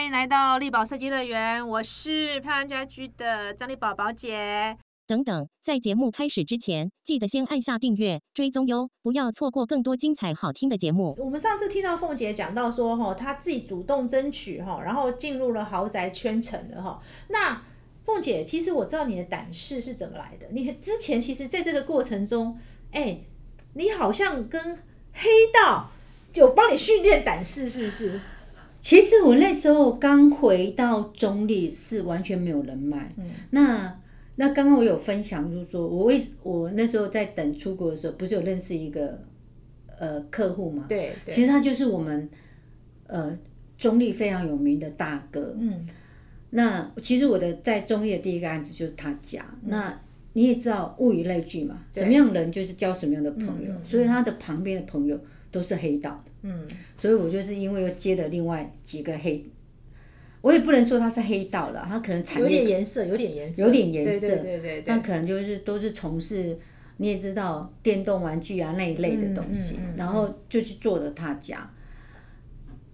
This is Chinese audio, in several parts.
欢迎来到力宝设计乐园，我是漂亮家居的张丽宝宝姐。等等，在节目开始之前，记得先按下订阅追踪哟，不要错过更多精彩好听的节目。我们上次听到凤姐讲到说，哈，她自己主动争取，哈，然后进入了豪宅圈层的，哈。那凤姐，其实我知道你的胆识是怎么来的。你之前其实在这个过程中，哎，你好像跟黑道有帮你训练胆识，是不是？其实我那时候刚回到中立，是完全没有人脉。嗯，那那刚刚我有分享，就是说我为我那时候在等出国的时候，不是有认识一个呃客户嘛？对，其实他就是我们呃中立非常有名的大哥。嗯，那其实我的在中立的第一个案子就是他家。那你也知道物以类聚嘛，什么样人就是交什么样的朋友，所以他的旁边的朋友。都是黑道的，嗯，所以我就是因为又接了另外几个黑，我也不能说他是黑道了，他可能产业有点颜色，有点颜色，有点颜色，对对对对，那可能就是都是从事你也知道电动玩具啊那一类的东西，然后就去做了他家，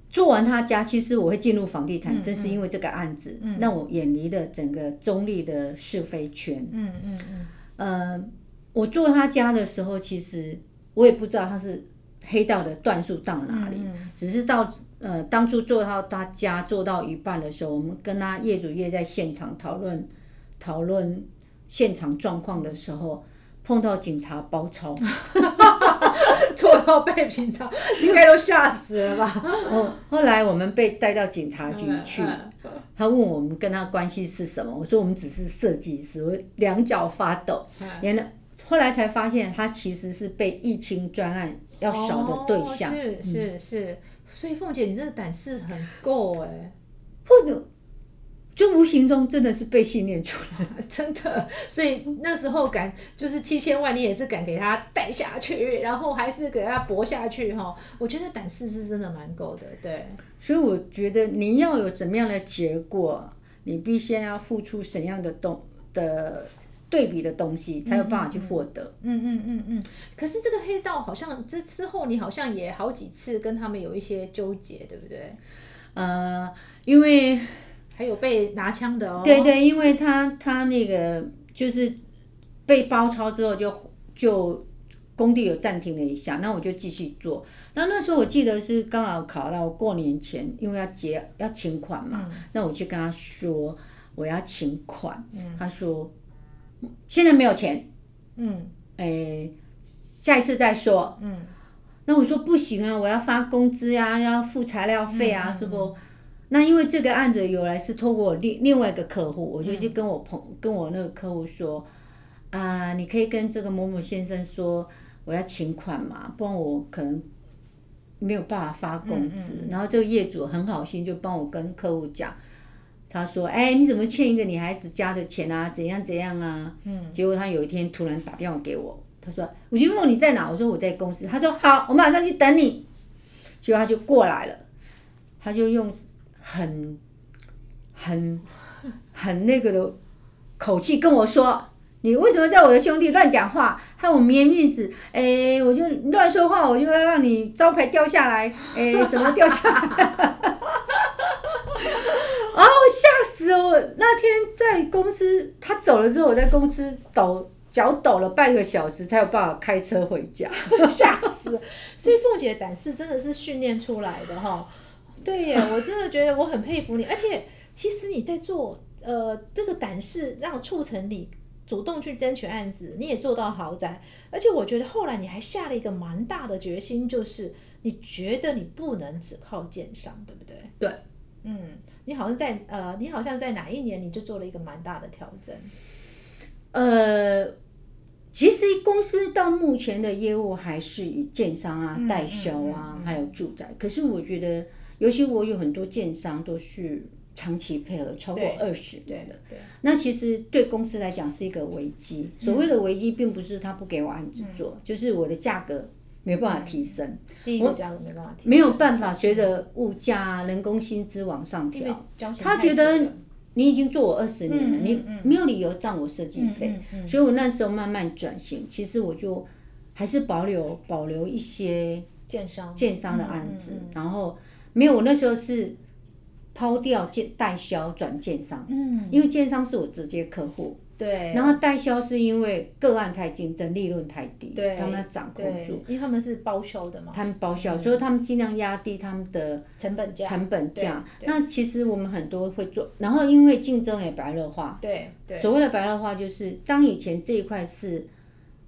做完他家，其实我会进入房地产，正是因为这个案子让我远离了整个中立的是非圈，嗯嗯嗯，呃，我做他家的时候，其实我也不知道他是。黑道的段数到哪里？只是到呃，当初做到他家做到一半的时候，我们跟他业主业在现场讨论讨论现场状况的时候，碰到警察包抄，做到被警察应该都吓死了吧？哦，后来我们被带到警察局去，他问我们跟他关系是什么，我说我们只是设计师，我两脚发抖。原来后来才发现，他其实是被疫情专案。要少的对象是是是，所以凤姐你这个胆识很够哎，或者就无形中真的是被训练出来，真的。所以那时候敢就是七千万，你也是敢给他带下去，然后还是给他搏下去哈。我觉得胆识是真的蛮够的，对。所以我觉得你要有怎么样的结果，你必先要付出怎样的动的。对比的东西才有办法去获得。嗯嗯嗯嗯。可是这个黑道好像之之后，你好像也好几次跟他们有一些纠结，对不对？呃，因为还有被拿枪的哦。对对，因为他他那个就是被包抄之后，就就工地有暂停了一下，那我就继续做。那那时候我记得是刚好考到过年前，因为要结要请款嘛，那我去跟他说我要请款，他说。现在没有钱，嗯，哎，下一次再说，嗯，那我说不行啊，我要发工资呀，要付材料费啊，是不？那因为这个案子由来是透过另另外一个客户，我就去跟我朋跟我那个客户说，啊，你可以跟这个某某先生说，我要请款嘛，不然我可能没有办法发工资。然后这个业主很好心，就帮我跟客户讲。他说：“哎，你怎么欠一个女孩子家的钱啊？怎样怎样啊？”嗯，结果他有一天突然打电话给我，他说：“我就问你在哪？”我说：“我在公司。”他说：“好，我马上去等你。”结果他就过来了，他就用很很很那个的口气跟我说：“你为什么叫我的兄弟乱讲话，害我面面子？哎，我就乱说话，我就要让你招牌掉下来，哎，什么掉下来？” 那天在公司，他走了之后，我在公司抖脚抖了半个小时，才有办法开车回家，吓死！所以凤姐的胆识真的是训练出来的哈。对耶，我真的觉得我很佩服你。而且其实你在做呃这个胆识，让促成你主动去争取案子，你也做到豪宅。而且我觉得后来你还下了一个蛮大的决心，就是你觉得你不能只靠奸商，对不对？对。嗯，你好像在呃，你好像在哪一年你就做了一个蛮大的调整？呃，其实公司到目前的业务还是以建商啊、代销啊，还有住宅。可是我觉得，尤其我有很多建商都是长期配合超过二十年的，那其实对公司来讲是一个危机。所谓的危机，并不是他不给我案子做，就是我的价格。没办法提升，第一个价格没办法提，没有办法随着物价、人工薪资往上调。他觉得你已经做我二十年了，你没有理由涨我设计费，所以我那时候慢慢转型。其实我就还是保留保留一些建商。建商的案子，然后没有我那时候是抛掉建代销转建商，嗯，因为建商是我直接客户，对，然后代销是因为个案太竞争，利润太低，对他们要掌控住，，因为他们是包销的嘛，他们包销，所以他们尽量压低他们的成本价，成本价。那其实我们很多会做，然后因为竞争也白热化，对对，所谓的白热化就是当以前这一块是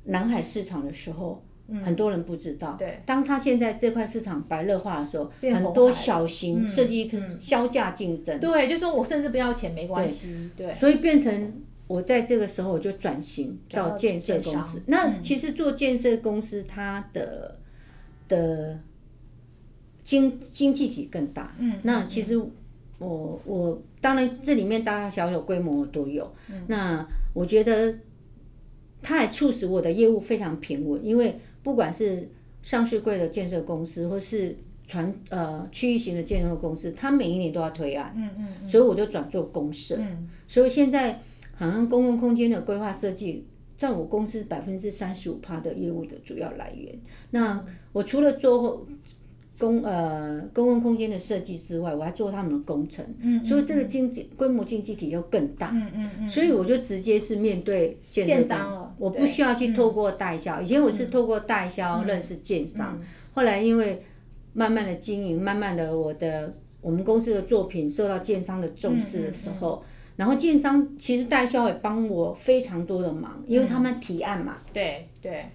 南海市场的时候。很多人不知道，嗯对当他现在这块市场白热化的时候，很多小型设计销价竞争，对，就说我甚至不要钱没关系，对，所以变成我在这个时候我就转型到到建设公司。那嗯其实做建设公司，它的的经经济体更大。嗯，那其实我我当然这里面大大小小规模都有。嗯那我觉得它也促使我的业务非常平稳，因为不管是上市贵的建设公司，或是传呃区域型的建设公司，它每一年都要推案。嗯嗯嗯所以我就转做公社。嗯所以现在好像公共空间的规划设计，占我公司百分之三十五趴的业务的主要来源。那我除了做公呃公共空间的设计之外，我还做他们的工程，嗯，所以这个经济规模经济体又更大。嗯嗯嗯，所以我就直接是面对建商了我不需要去透过代销。以前我是透过代销认识建商，嗯后来因为慢慢的经营，慢慢的我的我们公司的作品受到建商的重视的时候，然后建商其实代销也帮我非常多的忙，因为他们提案嘛，对对，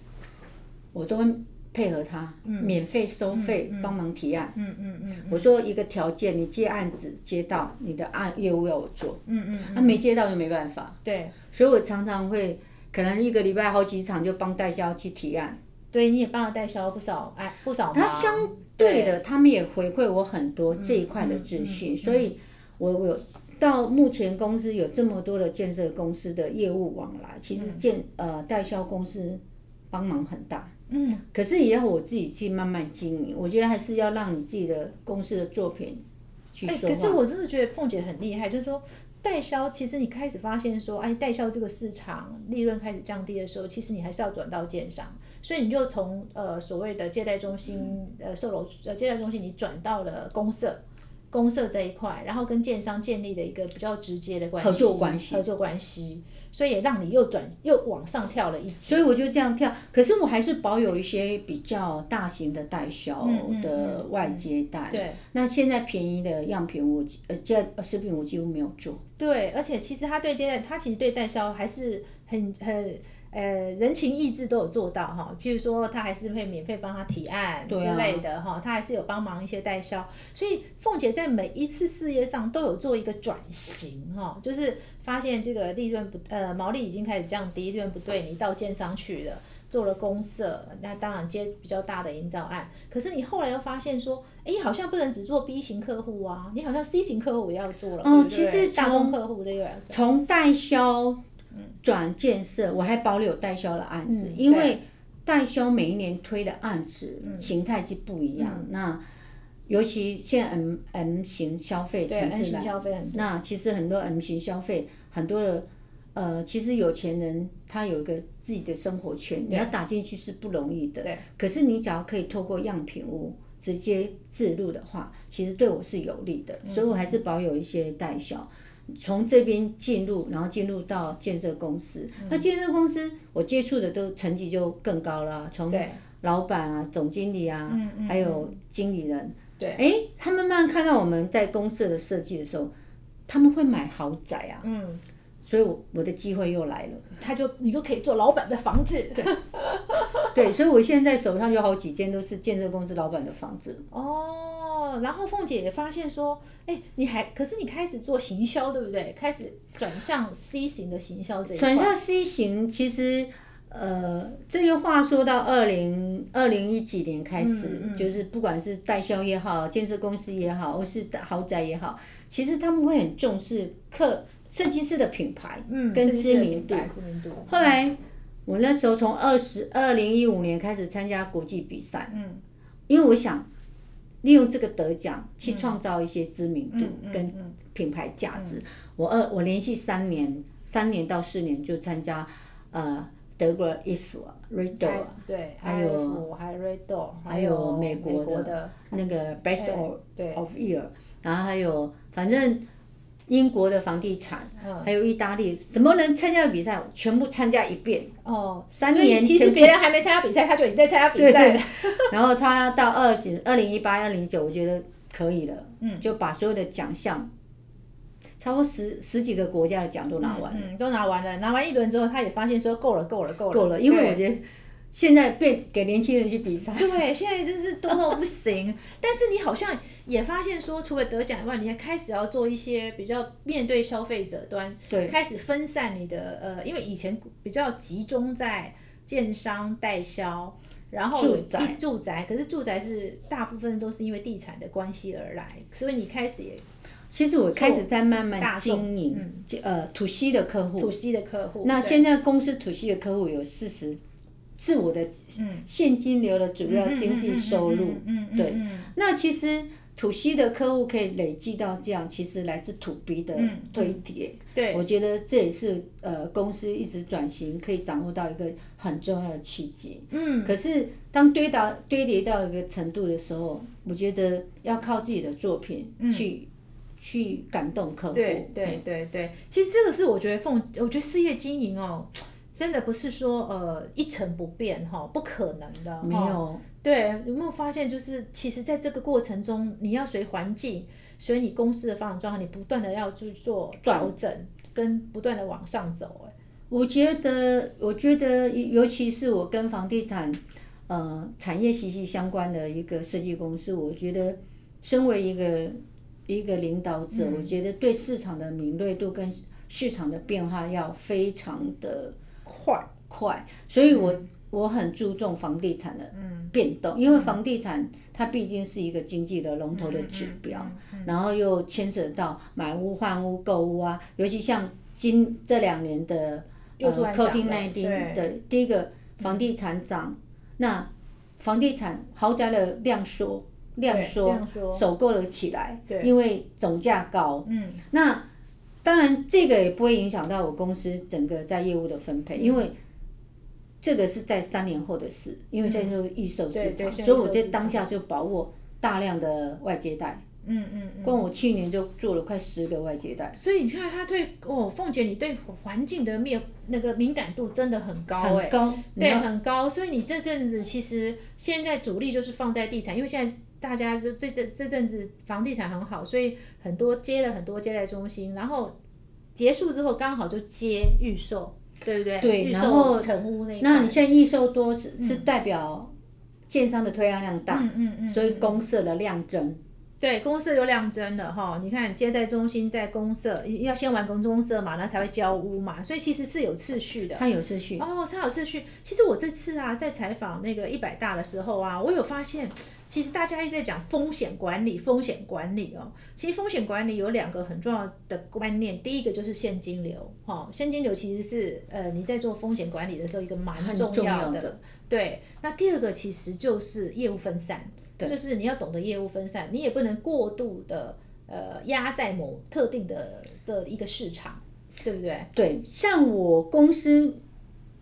我都会配合他，免费收费帮忙提案。嗯嗯嗯我说一个条件，你接案子接到，你的案业务要我做，嗯嗯，他、没接到就没办法。对。所以我常常会可能一个礼拜好几场就帮代销去提案。对，你也帮了代销不少哎不少，他相对的，他们也回馈我很多这一块的资讯，所以我我有到目前公司有这么多的建设公司的业务往来，其实建呃代销公司帮忙很大。嗯，可是也要我自己去慢慢经营，我觉得还是要让你自己的公司的作品去哎，说话。可是我真的觉得凤姐很厉害，就是说。代销其实你开始发现说，哎，代销这个市场利润开始降低的时候，其实你还是要转到建商，所以你就从呃所谓的借贷中心、呃售楼呃借贷中心，你转到了公社，公社这一块，然后跟建商建立了一个比较直接的关系，合作关系合作关系，所以也让你又转又往上跳了一级。所以我就这样跳，可是我还是保有一些比较大型的代销的外接单。对那现在便宜的样品我呃，这食品我几乎没有做。对，而且其实他对接待，他其实对代销还是很很呃人情意志都有做到哈。譬如说，他还是会免费帮他提案之类的哈，他还是有帮忙一些代销。所以凤姐在每一次事业上都有做一个转型哈，就是发现这个利润不呃毛利已经开始降低，利润不对，你到建商去了。做了公社，那当然接比较大的营造案。可是你后来又发现说，哎，好像不能只做 B 型客户啊，你好像 C 型客户也要做了。对不对哦其实大众从客户这个从代销转建设，我还保留代销的案子，嗯因为代销每一年推的案子嗯形态就不一样。那尤其现在 M M 型消费对层次来。那其实很多 M 型消费，很多的呃，其实有钱人他有一个自己的生活圈，你要打进去是不容易的。对。可是你只要可以透过样品屋直接置入的话，其实对我是有利的，所以我还是保有一些代销。从这边进入，然后进入到建设公司。那建设公司我接触的都成绩就更高了，从老板啊、总经理啊，嗯嗯还有经理人。对哎，他们慢慢看到我们在公社的设计的时候，他们会买豪宅啊，嗯，所以我我的机会又来了。他就你就可以做老板的房子。对。对，所以我现在手上有好几间都是建设公司老板的房子。哦，然后凤姐也发现说，哎，你还可是你开始做行销，对不对？开始转向 C 型的行销这一块。转向 C 型，其实呃，这个话说到二零二零一几年开始，嗯嗯就是不管是代销也好，建设公司也好，或是豪宅也好，其实他们会很重视客设计师的品牌，嗯，跟知名度品牌知名度。后来我那时候从二十二零一五年开始参加国际比赛，嗯因为我想利用这个得奖去创造一些知名度跟嗯品牌价值。我二我连续三年，三年到四年就参加呃德国 IF 啊 Riddle 啊对，还有还有 Red Door，还有有美国国的那个 Best of of Year，然后还有反正英国的房地产，嗯。还有意大利，什么人参加比赛，全部参加一遍。哦，三年前其实别人还没参加比赛，他就已经在参加比对对。赛了。，然后他到二十二零一八、二零一九，我觉得可以了，嗯，就把所有的奖项，差不多十十几个国家的奖都拿完了，嗯，都拿完了，拿完一轮之后，他也发现说够了，够了，够了，够了。因为我觉得现在被给年轻人去比赛，对，现在真是多到不行。但是你好像也发现说，除了得奖以外，你还开始要做一些比较面对消费者端，对开始分散你的呃，因为以前比较集中在建商代销。然后住宅住宅，可是住宅是大部分都是因为地产的关系而来，所以你开始也其实我开始在慢慢经营，呃土西的客户土。西的客户。那现在公司土西的客户有四十，是我的现金流的主要经济收入。嗯对那其实 to C 的客户可以累积到这样，其实来自 to B 的堆叠。对，我觉得这也是呃公司一直转型可以掌握到一个很重要的契机。嗯，可是当堆到堆叠到一个程度的时候，我觉得要靠自己的作品去、去感动客户。对对对，其实这个是我觉得奉，我觉得事业经营哦，真的不是说呃一成不变哈、不可能的。没有，对，有没有发现就是其实在这个过程中，你要随环境，随你公司的发展状况，你不断的要去做调整，跟不断的往上走。哎，我觉得，我觉得，尤其是我跟房地产呃产业息息相关的一个设计公司，我觉得身为一个一个领导者，我觉得对市场的敏锐度跟市场的变化要非常的快，快，所以我、我很注重房地产的变动，因为房地产它毕竟是一个经济的龙头的指标，然后又牵扯到买屋换屋购屋啊，尤其像今这两年的呃又突然涨 COVID 了 nineteen 的第一个房地产涨，那房地产豪宅的量缩。量缩量缩，首购了起来，因为总价高，嗯，那当然，这个也不会影响到我公司整个在业务的分嗯配，因为这个是在三年后的事，因为现在是预售市场，所以我在当下就把握大量的外接待。嗯嗯嗯。光我去年就做了快十个外接待，所以你看，他对哦，凤姐，你对环境的面那个敏感度真的很高哎、很高。你对，很高。所以你这阵子其实现在主力就是放在地产，因为现在大家就这这这阵子房地产很好，所以很多接了很多接待中心，然后结束之后刚好就接预售，对不对？对预然后售成屋那。那你现在预售多是、是代表建商的推案量大，嗯嗯嗯，所以公社的量增。对，公社有量增的哈，你看接待中心在公社要先完工公社嘛，然后才会交屋嘛，所以其实是有次序的。它有次序。哦，它有次序。其实我这次啊，在采访那个一百大的时候啊，我有发现，其实大家一直在讲风险管理，风险管理哦。其实风险管理有两个很重要的观念，第一个就是现金流，哈、哦，现金流其实是呃你在做风险管理的时候一个蛮重重要的。要的对，那第二个其实就是业务分散，就是你要懂得业务分散，你也不能过度的呃压在某特定的的一个市场，对不对？对，像我公司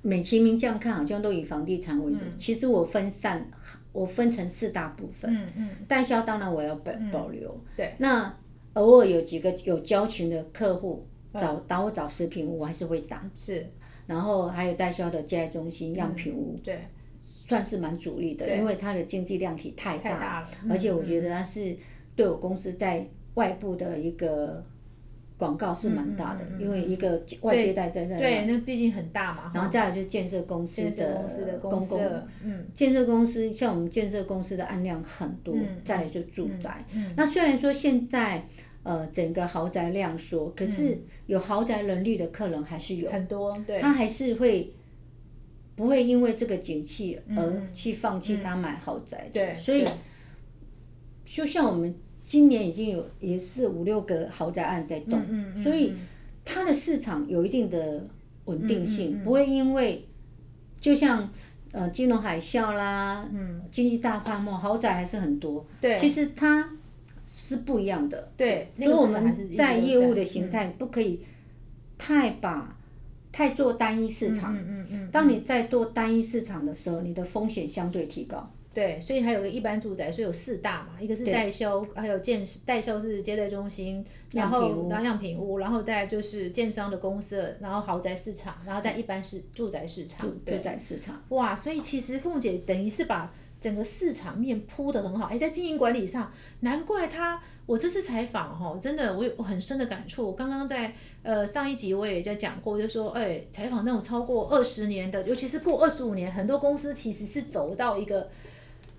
美其名这样看，好像都以房地产为主。其实我分散，我分成四大部分。嗯嗯，代销当然我要保保留。对。那偶尔有几个有交情的客户嗯找打我找食品屋，我还是会打。是。然后还有代销的接待中心、样品屋，对。算是蛮主力的，因为它的经济量体太大，太大了而且我觉得它是对我公司在外部的一个广告是蛮大的，因为一个外接待在那，对，那毕竟很大嘛。然后再来就是建设公司的公共，嗯，建设公司像我们建设公司的案量很多，再来就住宅。那虽然说现在呃整个豪宅量缩，可是有豪宅能力的客人还是有很多，对，他还是会。不会因为这个景气而去放弃他买豪宅的，对，所以就像我们今年已经有也是五六个豪宅案在动，所以它的市场有一定的稳定性，不会因为就像呃金融海啸啦，嗯，经济大泡沫，豪宅还是很多，对，其实它是不一样的，对，所以我们在业务的形态不可以太把。太做单一市场，嗯嗯嗯，当你在做单一市场的时候，你的风险相对提高。对，所以还有个一般住宅，所以有四大嘛，一个是代销，还有建代销是接待中心，然后然后样品屋，然后再就是建商的公社，然后豪宅市场，然后再一般是住宅市场，住，宅市场。哇，所以其实凤姐等于是把整个市场面铺的很好，哎，在经营管理上，难怪她，我这次采访哈，真的我有很深的感触。刚刚在呃上一集我也在讲过，就说哎，采访那种超过二十年的，尤其是过二十五年，很多公司其实是走到一个，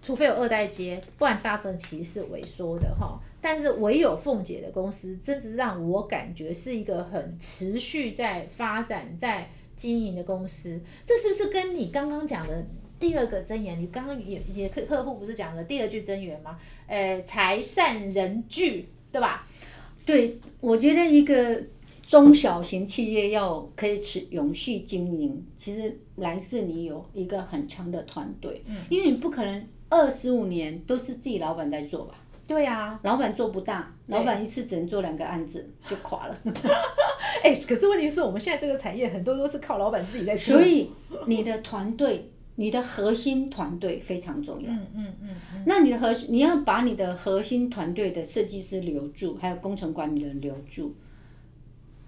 除非有二代接，不然大部分其实是萎缩的哈。但是唯有凤姐的公司，真是让我感觉是一个很持续在发展、在经营的公司。这是不是跟你刚刚讲的第二个箴言？你刚刚也也客客户不是讲了第二句箴言吗？呃，财善人聚，对吧？对，我觉得一个中小型企业要可以持永续经营，其实来自你有一个很强的团队，嗯因为你不可能二十五年都是自己老板在做吧。对呀、老板做不大，老板一次只能做两个案子就垮了。哎、可是问题是我们现在这个产业很多都是靠老板自己在做，所以你的团队，你的核心团队非常重要。嗯嗯嗯嗯，那你的核心，你要把你的核心团队的设计师留住，还有工程管理人留住，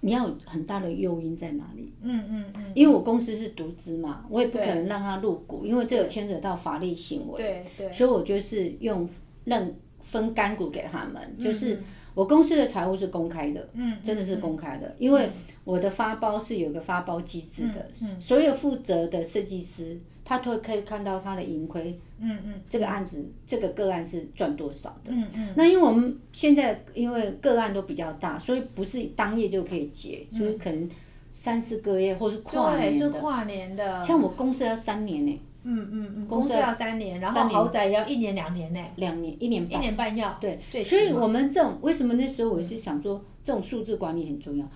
你要有很大的诱因在哪里？嗯嗯嗯，因为我公司是独资嘛，我也不可能让他入股，因为这有牵扯到法律行为。对对，所以我就是用认分干股给他们，嗯就是我公司的财务是公开的，嗯，真的是公开的，因为我的发包是有个发包机制的，嗯。所有负责的设计师他都可以看到他的盈亏，嗯嗯这个案子这个个案是赚多少的。嗯嗯，那因为我们现在因为个案都比较大，所以不是当夜就可以结，所以可能三四个月或是跨年的。是跨年的，像我公司要三年呢，嗯嗯嗯，公司要三年，然后豪宅要一年两年呢，两年一年半一。年半要，对，所以我们这种为什么那时候我是想说，这种数字管理很重要。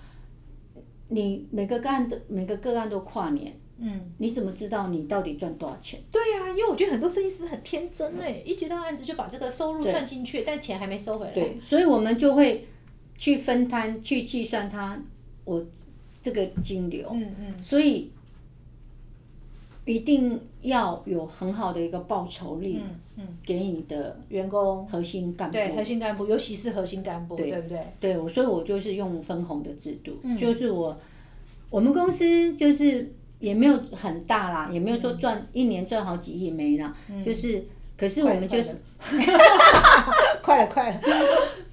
你每个个案的每个个案都跨年，嗯，你怎么知道你到底赚多少钱？对呀、因为我觉得很多设计师很天真哎，一接到案子就把这个收入算进去，但钱还没收回来。对，所以我们就会去分摊、去计算它我这个金流。嗯嗯，所以一定要有很好的一个报酬率，嗯嗯，给你的员工核心干部。对核心干部，尤其是核心干部，对对不对？对，我所以我就是用分红的制度，嗯就是我我们公司就是也没有很大啦，也没有说赚、一年赚好几亿没啦，就是可是我们就是，快了 快了，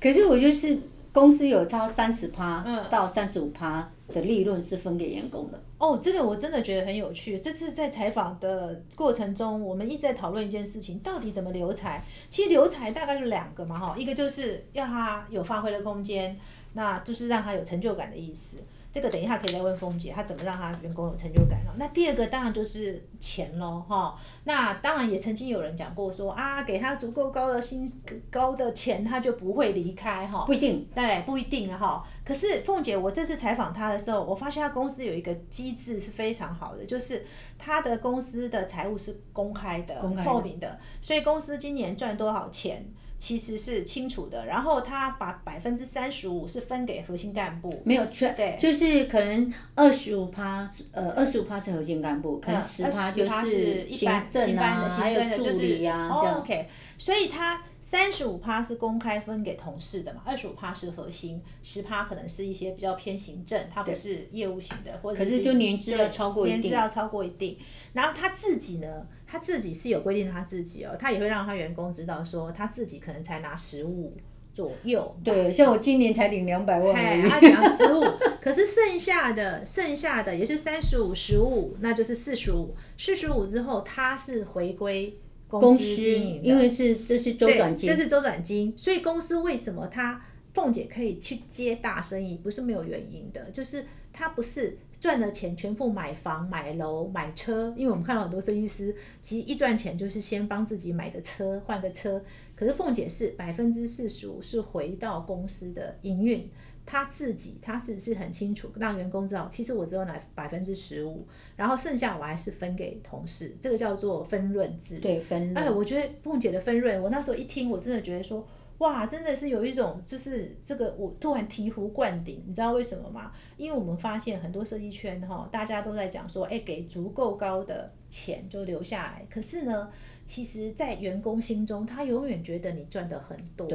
可是我就是公司有超三十趴嗯到三十五趴的利润是分给员工的，哦，这个我真的觉得很有趣。这次在采访的过程中，我们一直在讨论一件事情，到底怎么留才？其实留才大概就两个嘛，哈，一个就是要他有发挥的空间，那就是让他有成就感的意思。这个等一下可以再问峰姐，她怎么让她员工有成就感了。那第二个当然就是钱喽，哈。那当然也曾经有人讲过说啊，给他足够高的薪高的钱，他就不会离开哈。不一定。对，不一定啊哈。可是凤姐，我这次采访她的时候，我发现她公司有一个机制是非常好的，就是她的公司的财务是公开的、公开的透明的，所以公司今年赚多少钱。其实是清楚的，然后他把百分之三十五是分给核心干部，没有全，对。就是可能二十五趴，呃，二十五趴是核心干部，可能十趴就是一行般政啊，还有助理呀、哦这样。OK，所以他三十五趴是公开分给同事的嘛，二十五趴是核心，十趴可能是一些比较偏行政，它不是业务型的，或者可是就年资要超过一定。年资要超过一定。然后他自己呢，他自己是有规定他自己哦，他也会让他员工知道说他自己可能才拿十五左右，对，像我今年才领两百万。他讲十五，可是剩下的剩下的也是三十五、十五，那就是四十五。四十五之后，他是回归公公司司经营的，因为是这是周转金，这是周转金，所以公司为什么他凤姐可以去接大生意，不是没有原因的，就是她不是赚了钱全部买房、买楼、买车，因为我们看到很多设计师，其实一赚钱就是先帮自己买个车、换个车，可是凤姐是百分之四十五是回到公司的营运。她自己，她是是很清楚，让员工知道，其实我只有拿百分之十五，然后剩下我还是分给同事，这个叫做分润制。对分哎，我觉得凤姐的分润，我那时候一听，我真的觉得说，哇，真的是有一种，就是这个我突然醍醐灌顶，你知道为什么吗？因为我们发现很多设计圈哈，大家都在讲说，哎，给足够高的钱就留下来，可是呢，其实，在员工心中，他永远觉得你赚的很多，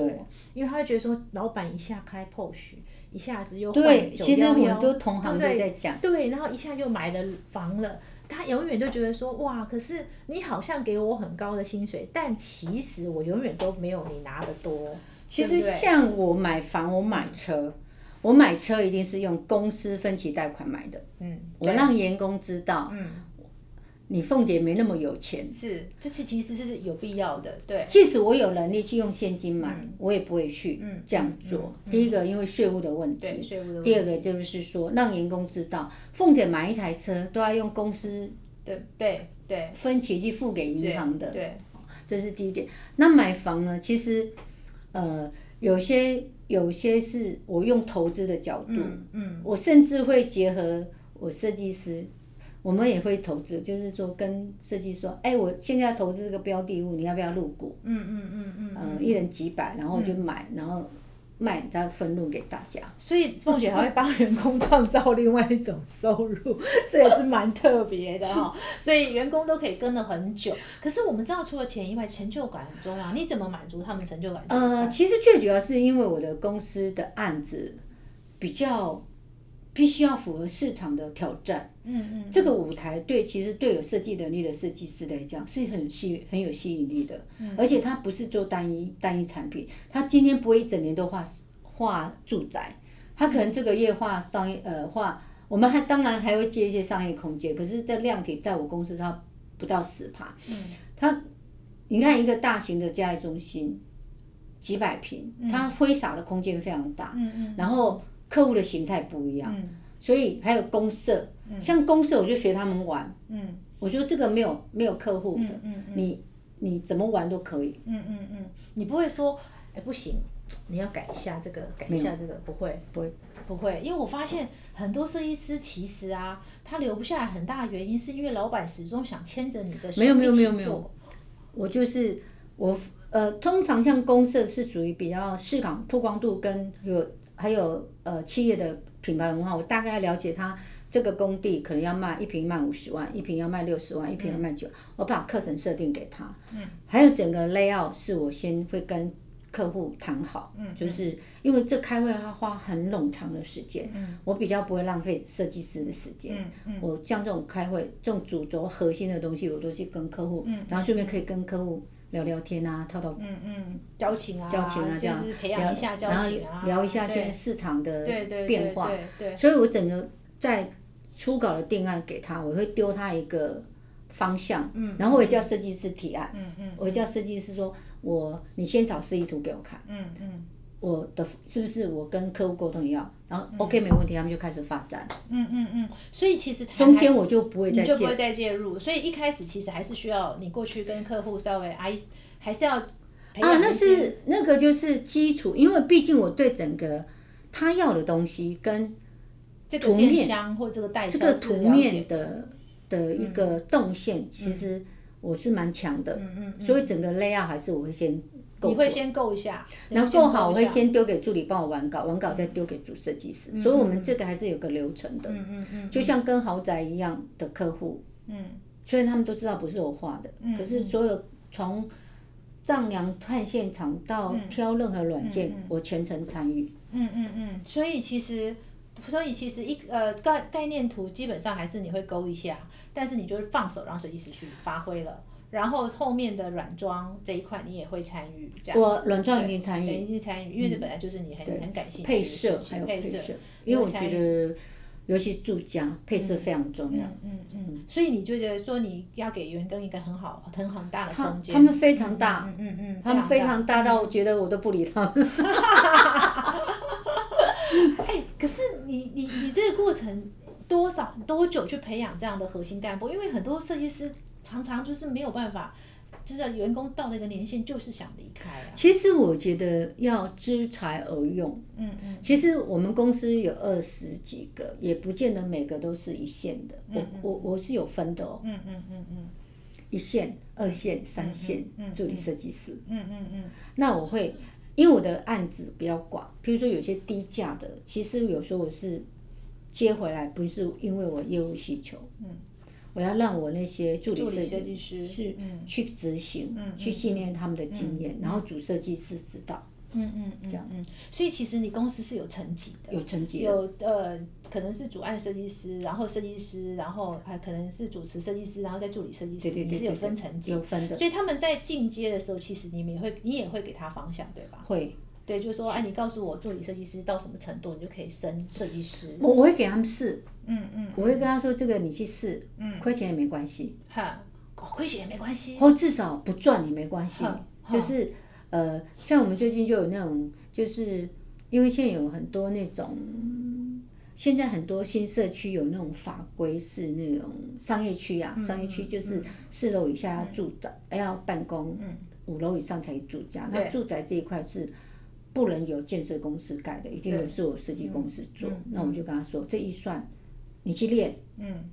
因为他会觉得说，老板一下开 POSH，一下子又对，换其实很911多同行都在讲，对，然后一下又买了房了。他永远都觉得说，哇，可是你好像给我很高的薪水，但其实我永远都没有你拿的多。其实像我买房，我买车，我买车一定是用公司分期贷款买的，嗯，我让员工知道，嗯你凤姐没那么有钱，是，这是其实是有必要的，对，即使我有能力去用现金买，嗯。我也不会去嗯这样做。第一个，因为税务的问对，题；税务的问第二题个就是说，让员工知道，凤姐买一台车都要用公司对对对。分期去付给银行的，对，这是第一点。那买房呢，其实呃，有些有些是我用投资的角度，嗯嗯。我甚至会结合我设计师，我们也会投资，就是说跟设计说，哎，我现在要投资这个标的物，你要不要入股？嗯嗯嗯嗯，呃，一人几百，然后就买，然后卖，再分润给大家。所以凤姐还会帮员工创造另外一种收入，这也是蛮特别的哈、所以员工都可以跟了很久。可是我们知道，除了钱以外，成就感很重要。你怎么满足他们成就感？呃，其实最主要是因为我的公司的案子比较必须要符合市场的挑战。嗯嗯，这个舞台对其实对有设计能力的设计师来讲是很吸很有吸引力的，嗯。而且它不是做单一单一产品，他今天不会一整年都画画住宅，他可能这个月画商业呃画，我们还当然还会接一些商业空间，可是这量体在我公司它不到十趴，嗯。它你看一个大型的交易中心几百平，它挥洒的空间非常大，嗯嗯。然后客户的形态不一样，嗯。所以还有公社，像公社我就学他们玩，嗯。我觉得这个没有没有客户的，嗯嗯你你怎么玩都可以。嗯嗯嗯，你不会说，哎不行，你要改一下这个，改一下这个，不会。不会。不会，因为我发现很多设计师其实啊，他留不下来很大的原因是因为老板始终想牵着你的手没有没有没有没有。我就是我呃，通常像公社是属于比较市场曝光度跟有还有呃企业的品牌文化，我大概了解他这个工地可能要卖一瓶卖五十万，一瓶要卖六十万，一瓶要卖九、我把课程设定给他，嗯，还有整个 layout 是我先会跟客户谈好，嗯，就是因为这开会要花很冗长的时间，嗯，我比较不会浪费设计师的时间，嗯嗯。我像这种开会这种主轴核心的东西，我都去跟客户，然后顺便可以跟客户聊聊天啊，套套嗯嗯，交情啊，交情啊，这样就是培养一下交情啊，聊一下现在市场的变化。对对。对所以我整个在初稿的定案给他，我会丢他一个方向，嗯，然后我也叫设计师提案，嗯嗯我会叫设计师说，我你先找示意图给我看，嗯嗯我的是不是我跟客户沟通一样，然后 OK 没问题，他们就开始发展，嗯嗯嗯，所以其实台中间我就不会再你就不会介，再介入，所以一开始其实还是需要你过去跟客户稍微挨，还是要啊，那是那个就是基础，因为毕竟我对整个他要的东西跟这个图面这个代这个图面的的一个动线，其实我是蛮强的，嗯嗯，所以整个 layout 还是我会先你会先构一下，然后先够好，我会先丢给助理帮我完稿，完稿再丢给主设计师，所以我们这个还是有个流程的，嗯嗯嗯，就像跟豪宅一样的客户，嗯。虽然他们都知道不是我画的，可是所有的从丈量看现场到挑任何软件，我全程参与。嗯嗯嗯，所以其实。所以其实一呃概概念图基本上还是你会勾一下，但是你就是放手让设计师去发挥了，然后后面的软装这一块你也会参与，这样我软装一定参与对一定参与，因为这本来就是你很很感兴趣的配色还有配配色，因为我觉得，尤其住家配色非常重要。嗯嗯，所以你就觉得说你要给员工一个很好、很很大的空间，他们非常大，嗯嗯嗯，他们非常大到我觉得我都不理他们。哎，可是你你你这个过程多少多久去培养这样的核心干部？因为很多设计师常常就是没有办法，就是员工到了一个年限就是想离开啊。其实我觉得要知才而用。嗯嗯其实我们公司有二十几个，也不见得每个都是一线的。我我我是有分的哦，嗯嗯嗯嗯一线、二线、三线助理设计师。嗯嗯嗯那我会，因为我的案子比较广，譬如说有些低价的，其实有时候我是接回来，不是因为我业务需求，嗯，我要让我那些助理设设计师是嗯。去执行，去训练他们的经验，然后主设计师知道嗯嗯嗯，这样。嗯，所以其实你公司是有层级的，有层级。有呃，可能是主案设计师，然后设计师，然后还可能是主持设计师，然后再助理设计师，对对对你是有分层级，有分的。所以他们在进阶的时候，其实你们也会，你也会给他方向，对吧？会，对，就是说，哎，你告诉我助理设计师到什么程度，你就可以升设计师。我我会给他们试，嗯嗯，我会跟他说这个你去试，嗯亏钱也没关系，哈，哦亏钱也没关系。或至少不赚也没关系，就是呃，像我们最近就有那种，就是因为现在有很多那种。现在很多新社区有那种法规是那种商业区啊，商业区就是四楼以下要住宅，要办公，五楼以上才住家。那住宅这一块是不能由建设公司盖的，一定有是我设计公司做。那我们就跟他说，这预算你去练，嗯，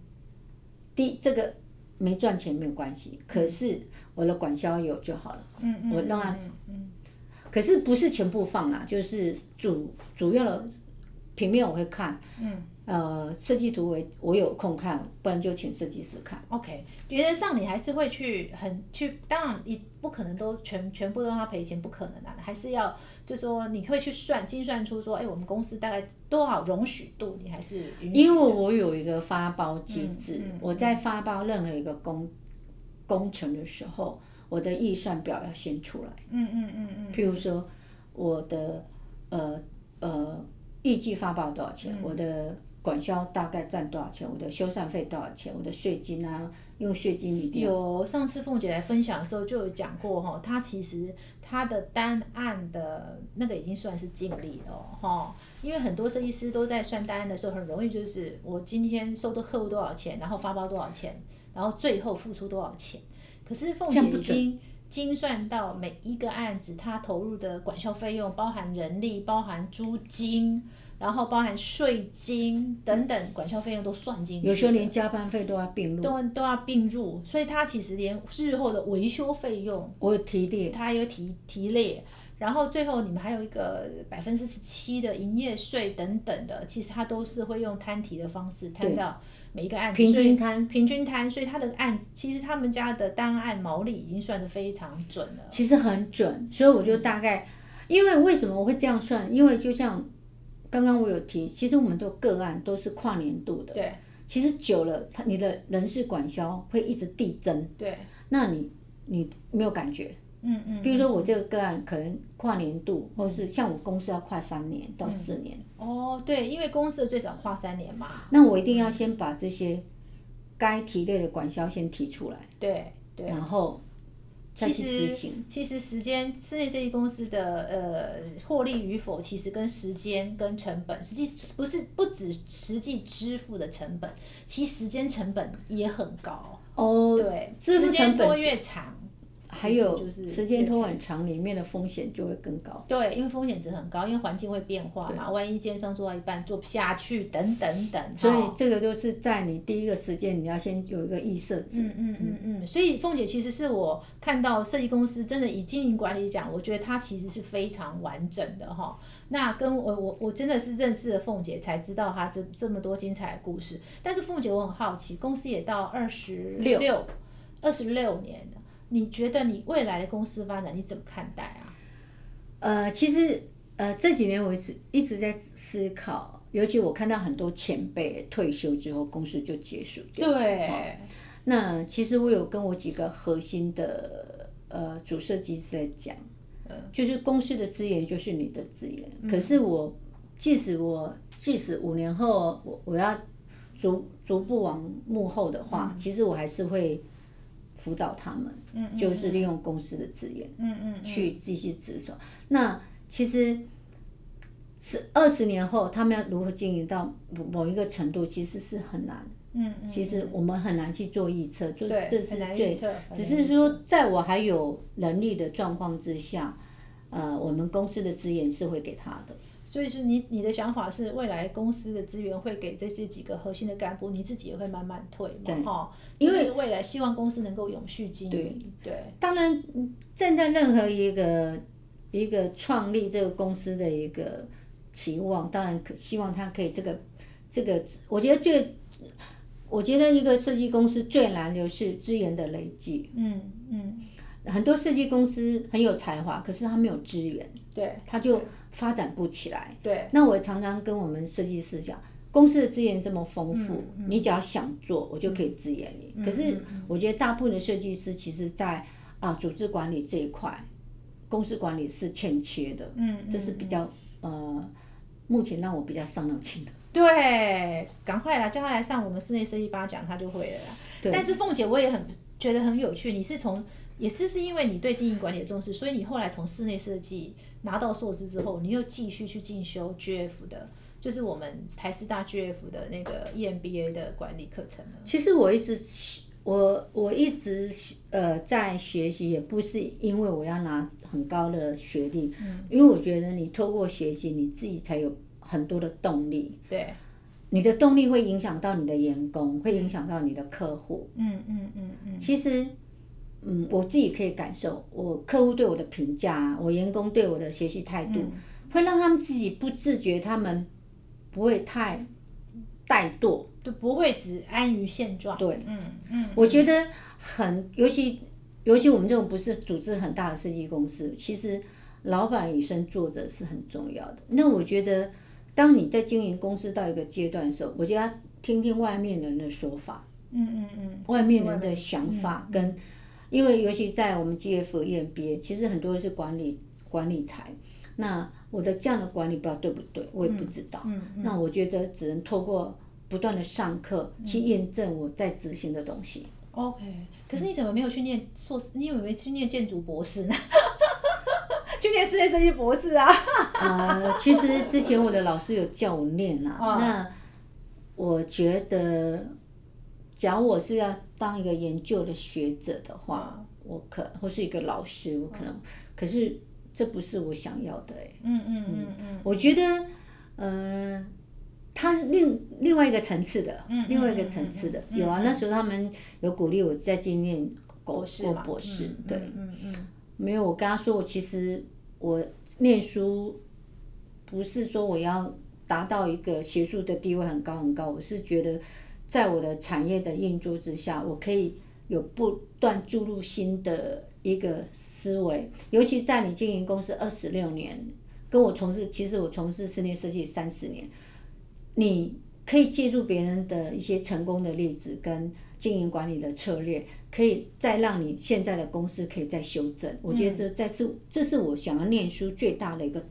第这个没赚钱没有关系，可是我的管销有就好了。嗯嗯，我让他嗯。可是不是全部放啦，就是主主要的平面我会看，嗯，呃，设计图为我有空看，不然就请设计师看。OK，原则上你还是会去很去，当然你不可能都全全部都让他赔钱，不可能啊，还是要就说你会去算精算出说，哎，我们公司大概多少容许度，你还是。因为我有一个发包机嗯制，我在发包任何一个工工程的时候，我的预算表要先出来。嗯嗯嗯嗯，譬如说，我的呃呃预计发包多少钱，嗯我的管销大概占多少钱，我的修缮费多少钱，我的税金啊，用税金一定有上次凤姐来分享的时候就有讲过哈，她其实她的单案的那个已经算是尽力了哈，因为很多设计师都在算单案的时候很容易就是我今天收的客户多少钱，然后发包多少钱，然后最后付出多少钱，可是凤姐已经。精算到每一个案子，它投入的管销费用，包含人力、包含租金，然后包含税金等等，管销费用都算进去。有时候连加班费都要并入。都都要并入，所以它其实连日后的维修费用，我有提列，它也有提提列，然后最后你们还有一个百分之十七的营业税等等的，其实它都是会用摊提的方式摊到每一个案子，平均摊平均摊，所以它的案子其实他们家的单案毛利已经算的非常准了。其实很准，所以我就大概，因为为什么我会这样算？因为就像刚刚我有提，其实我们都个案都是跨年度的，对。其实久了，他你的人事管销会一直递增，对，那你你没有感觉。嗯嗯，比如说我这个个案可能跨年度，或是像我公司要跨三年到四年，哦对，因为公司最少跨三年嘛，那我一定要先把这些该提类的管销先提出来，对对。然后再其实。其实时间室内设计公司的呃获利与否，其实跟时间跟成本，实际不是不止实际支付的成本，其实时间成本也很高。哦，对，支付时间拖成本越长，还有就是时间拖很长，里面的风险就会更高。对，因为风险值很高，因为环境会变化嘛，万一奸商做到一半做不下去，等等等。所以哦这个就是在你第一个时间，你要先有一个预设值。嗯嗯嗯嗯，所以凤姐其实是我看到设计公司真的以经营管理讲，我觉得它其实是非常完整的哈。那跟我我我真的是认识了凤姐才知道她这这么多精彩的故事。但是凤姐我很好奇，公司也到二十六二十六年了，你觉得你未来的公司发展你怎么看待啊？呃，其实呃这几年我一直一直在思考，尤其我看到很多前辈退休之后公司就结束掉。对，那其实我有跟我几个核心的呃主设计师在讲，就是公司的资源就是你的资源，可是我即使我即使五年后我我要逐逐步往幕后的话，其实我还是会辅导他们，就是利用公司的资源，嗯嗯去继续执守。那其实是二十年后，他们要如何经营到某某一个程度，其实是很难。嗯，其实我们很难去做预测，就这是最只是说在我还有能力的状况之下，呃，我们公司的资源是会给他的。所以是你你的想法是未来公司的资源会给这些几个核心的干部，你自己也会慢慢退嘛，哈，因为未来希望公司能够永续经营，对，当然，嗯站在任何一个一个创立这个公司的一个期望，当然可希望他可以这个这个，我觉得最我觉得一个设计公司最难的是资源的累积。嗯嗯，很多设计公司很有才华，可是他没有资源，对他就发展不起来。对，那我常常跟我们设计师讲，公司的资源这么丰富，嗯你只要想做，我就可以支援你。可是我觉得大部分的设计师其实在啊组织管理这一块，公司管理是欠缺的。嗯，这是比较呃，目前让我比较伤脑筋的。对，赶快来叫他来上我们室内设计八讲，他就会了但是凤姐，我也很觉得很有趣，你是从也是不是因为你对经营管理的重视，所以你后来从室内设计拿到硕士之后，你又继续去进修 GF 的，就是我们台师大 GF 的那个 E EMBA 的管理课程呢？其实我一直我我一直呃在学习，也不是因为我要拿很高的学历，嗯因为我觉得你透过学习，你自己才有很多的动力。对，你的动力会影响到你的员工，会影响到你的客户。嗯嗯嗯嗯，其实，嗯，我自己可以感受，我客户对我的评价，我员工对我的学习态度，会让他们自己不自觉，他们不会太怠惰。就不会只安于现状。对，嗯嗯，我觉得很，尤其尤其我们这种不是组织很大的设计公司，其实老板以身作则是很重要的。那我觉得，当你在经营公司到一个阶段的时候，我就要听听外面人的说法，嗯嗯嗯，外面人的想法跟，因为尤其在我们 GF EMBA，其实很多人是管理管理才，那我的这样的管理不知道对不对，我也不知道。嗯那我觉得只能透过不断的上课去验证我在执行的东西。OK，可是你怎么没有去念硕士？你有没有去念建筑博士呢？去念室内设计博士啊？呃，其实之前我的老师有叫我念啦，哦那我觉得，假如我是要当一个研究的学者的话，我可或是一个老师，我可能，可是这不是我想要的哎、嗯嗯嗯嗯，我觉得，呃，他另另外一个层次的，另外一个层次的，有啊，那时候他们有鼓励我再去念博士嘛。博士，嗯对，嗯嗯。没有，我跟他说，我其实我念书不是说我要达到一个学术的地位很高很高，我是觉得在我的产业的运作之下，我可以有不断注入新的一个思维，尤其在你经营公司二十六年，跟我从事，其实我从事室内设计三十年，你可以借助别人的一些成功的例子跟经营管理的策略，可以再让你现在的公司可以再修正。我觉得这再是这是我想要念书最大的一个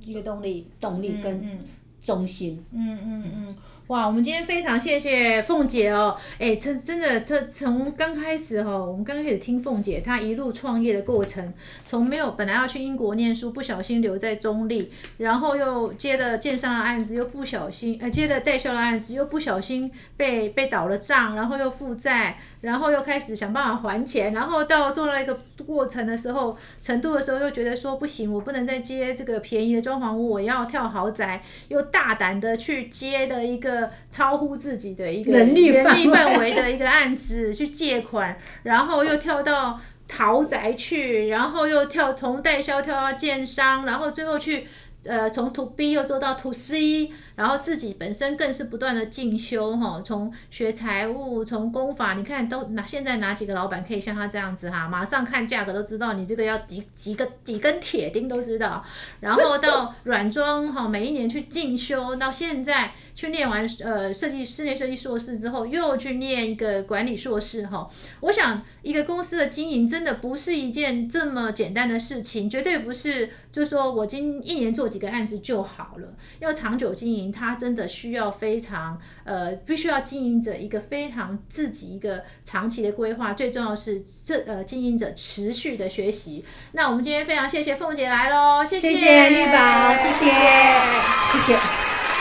一个动力。动力跟中心。嗯嗯嗯，哇，我们今天非常谢谢凤姐哦，哎，真真的这从刚开始哦，我们刚开始听凤姐她一路创业的过程，从没有本来要去英国念书，不小心留在中立，然后又接了建商的案子，又不小心呃接了代销的案子，又不小心被被倒了账，然后又负债，然后又开始想办法还钱，然后到做了一个过程的时候，程度的时候又觉得说不行，我不能再接这个便宜的装潢屋，我要跳豪宅，又大胆的去接的一个超乎自己的一个能力范围能力范围的一个案子去借款，然后又跳到豪宅去，然后又跳从代销跳到建商，然后最后去。呃，从 to B 又做到 to C，然后自己本身更是不断的进修哈，从学财务，从工法，你看都哪现在哪几个老板可以像他这样子哈，马上看价格都知道你这个要几几个几根铁钉都知道，然后到软装哈，每一年去进修，到现在去念完呃设计室内设计硕士之后，又去念一个管理硕士哈，我想一个公司的经营真的不是一件这么简单的事情，绝对不是就是说我今一年做几个案子就好了，要长久经营，它真的需要非常呃，必须要经营者一个非常自己一个长期的规划，最重要是这呃经营者持续的学习。那我们今天非常谢谢凤姐来喽，谢谢谢丽宝，谢谢谢，谢谢。